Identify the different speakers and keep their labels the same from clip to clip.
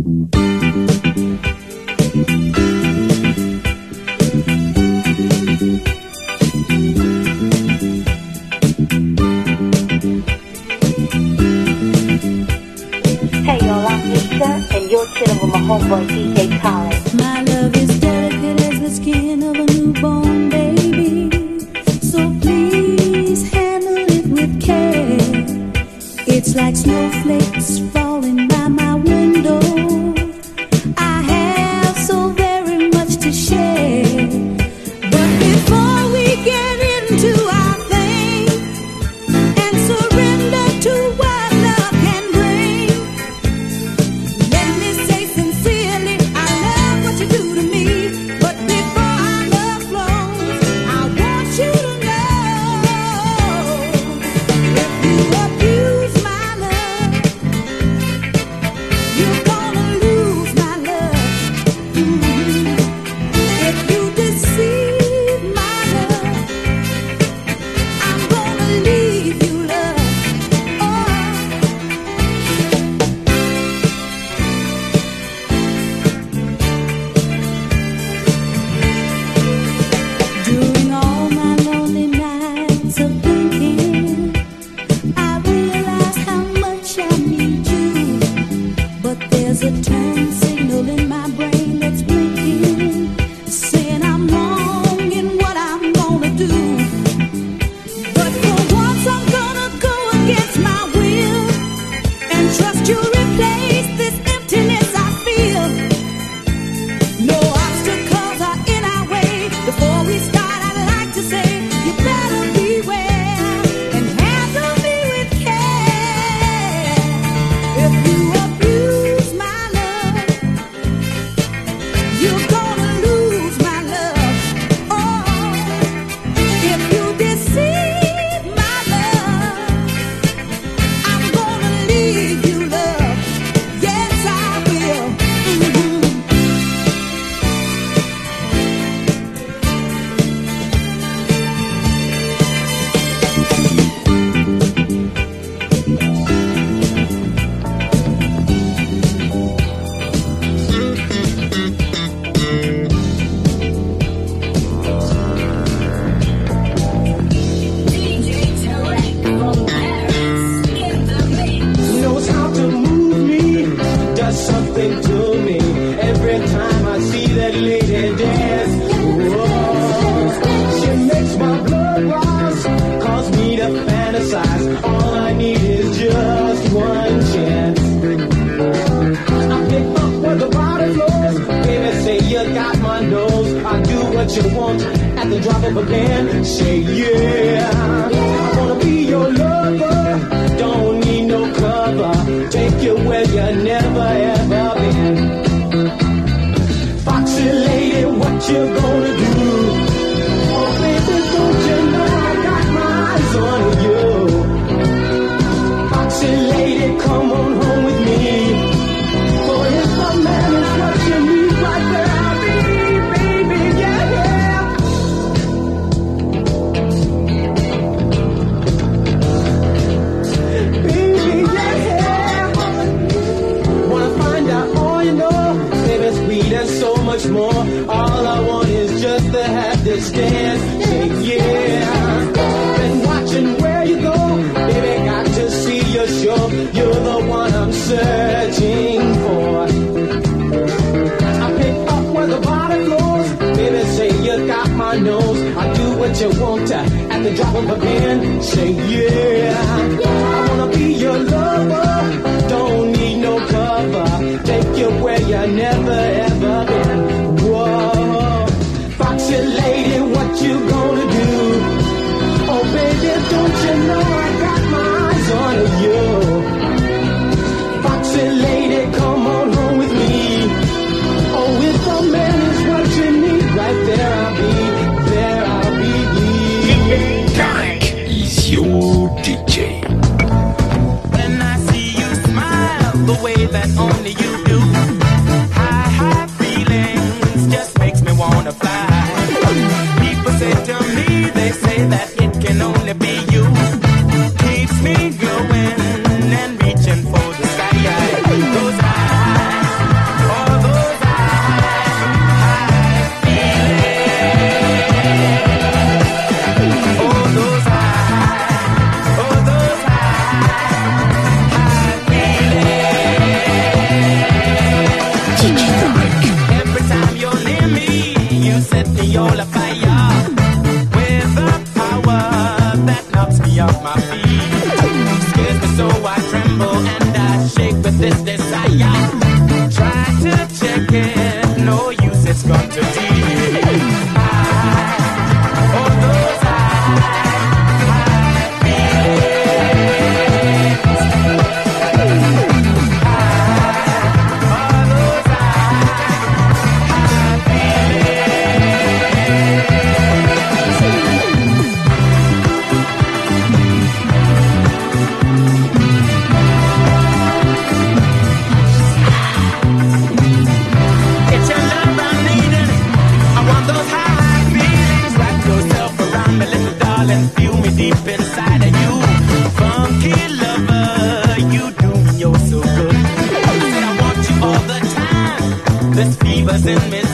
Speaker 1: Hey, y'all, I'm Nisha, and you're chilling with my homeboy DJ.
Speaker 2: arm
Speaker 3: again. Say yeah, I wanna be your lover. Don't need no cover. Take you where you never ever been. Foxy lady, what you gonna? you want to at the drop of a pin. Say yeah. yeah. I wanna be your lover. Don't need no cover. Take you where you never ever been. Whoa, foxy lady, what you gonna do? Oh baby, don't you know I really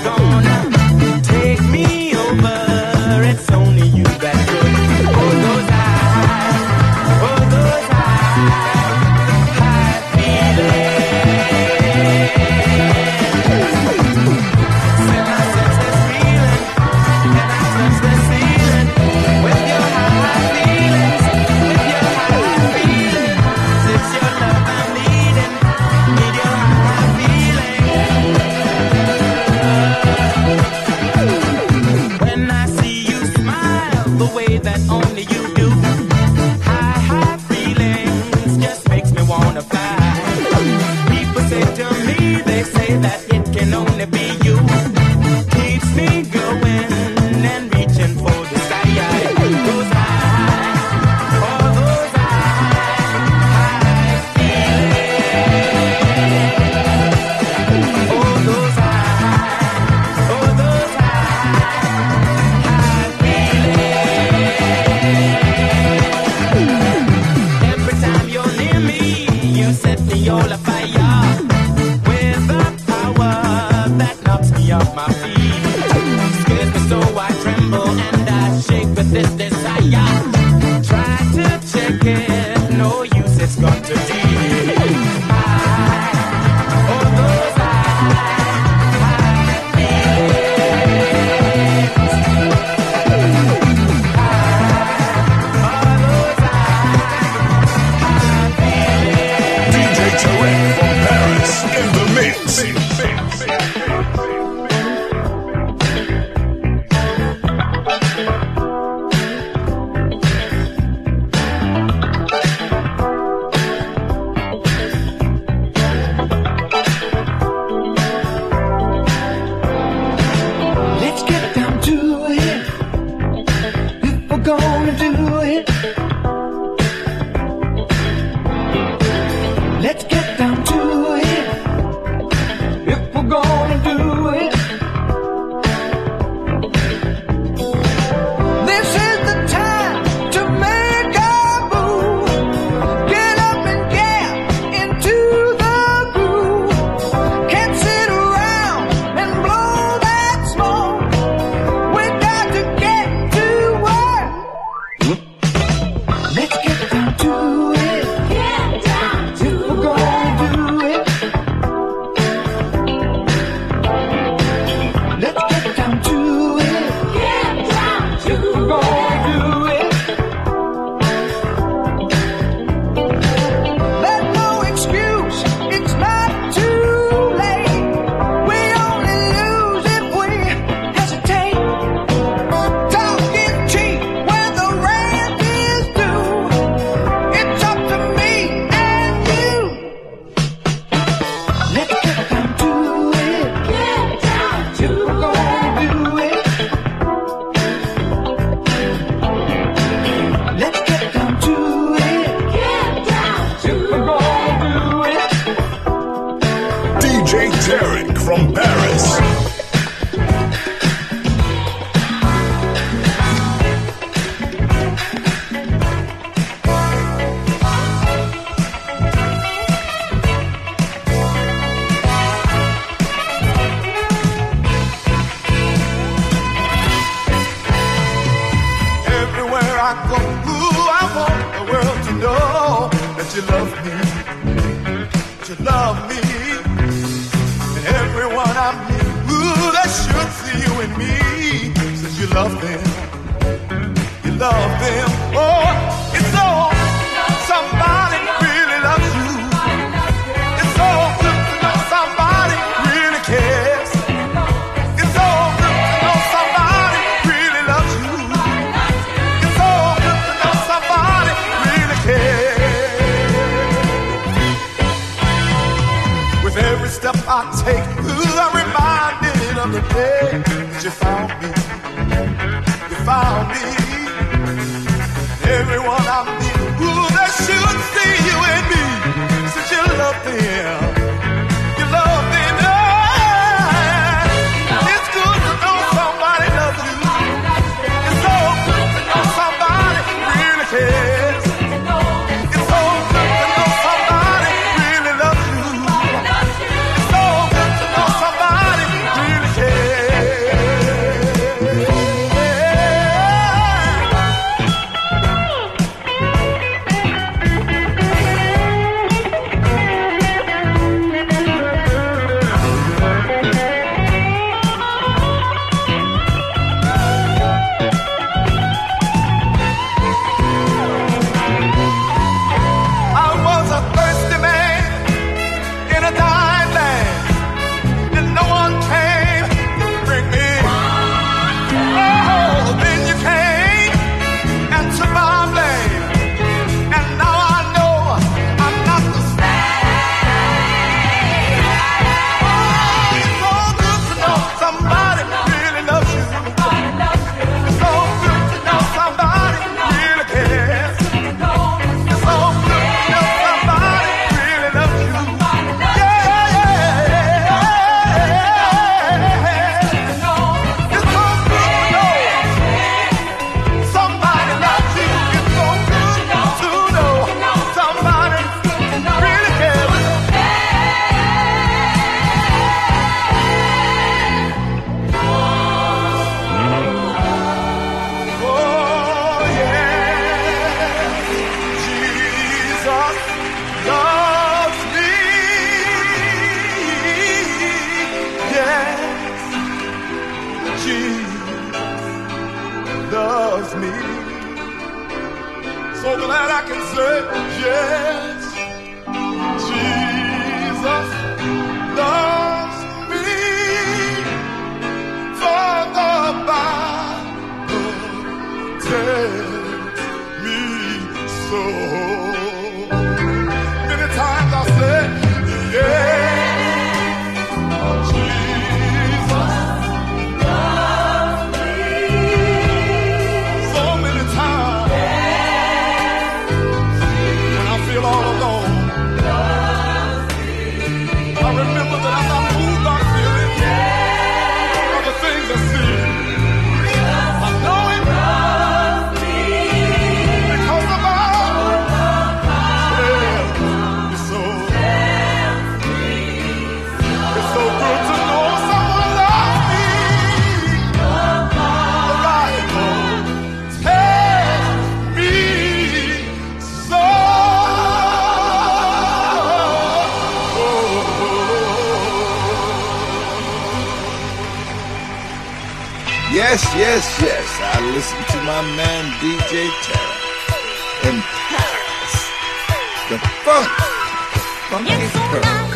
Speaker 4: Yes, yes, yes. I listen to my man DJ Terra in Paris. The funk,
Speaker 5: the
Speaker 6: funky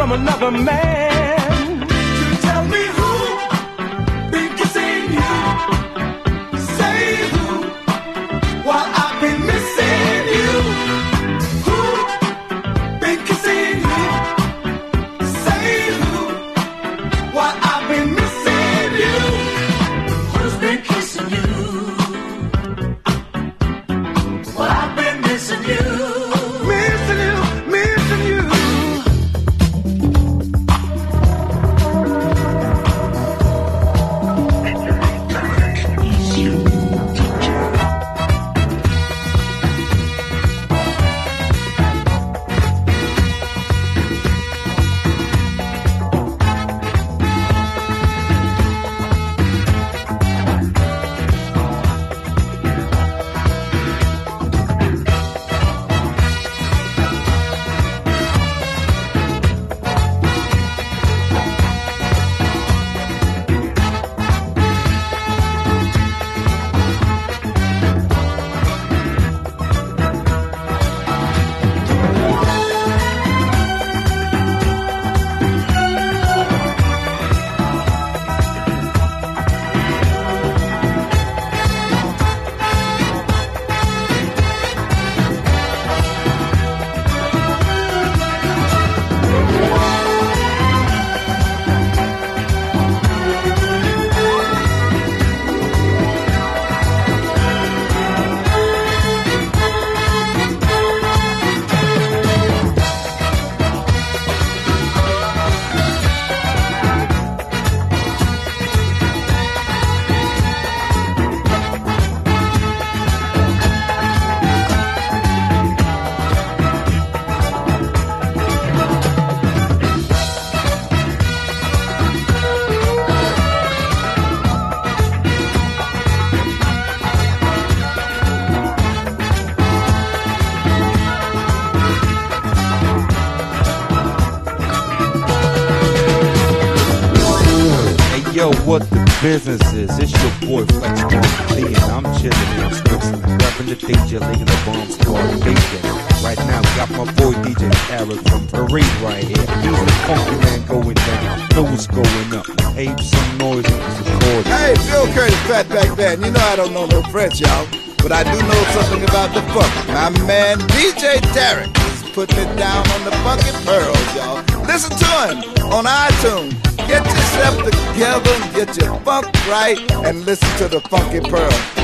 Speaker 7: From another man?
Speaker 8: What the business is? It's your boy Flex Lee, and I'm chilling in Switzerland, repping the DJ, laying the bomb squad bacon. Right now, we got my boy DJ Eric from Parade right here. He's the funky man going down, what's going up. Ape some noise recording.
Speaker 6: Hey, Bill Curtis, Fatback Band. You know I don't know no French, y'all. But I do know something about the funk. My man DJ Tarek is putting it down on the funky pearls, y'all. Listen to him on iTunes. Get yourself together, get your funk right, and listen to the funky pearl.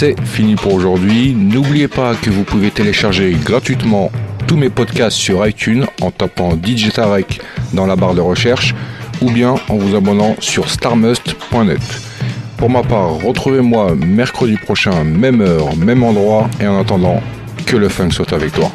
Speaker 9: C'est fini pour aujourd'hui. N'oubliez pas que vous pouvez télécharger gratuitement tous mes podcasts sur iTunes en tapant DJ dans la barre de recherche ou bien en vous abonnant sur starmust.net. Pour ma part, retrouvez-moi mercredi prochain, même heure, même endroit, et en attendant, que le funk soit avec toi.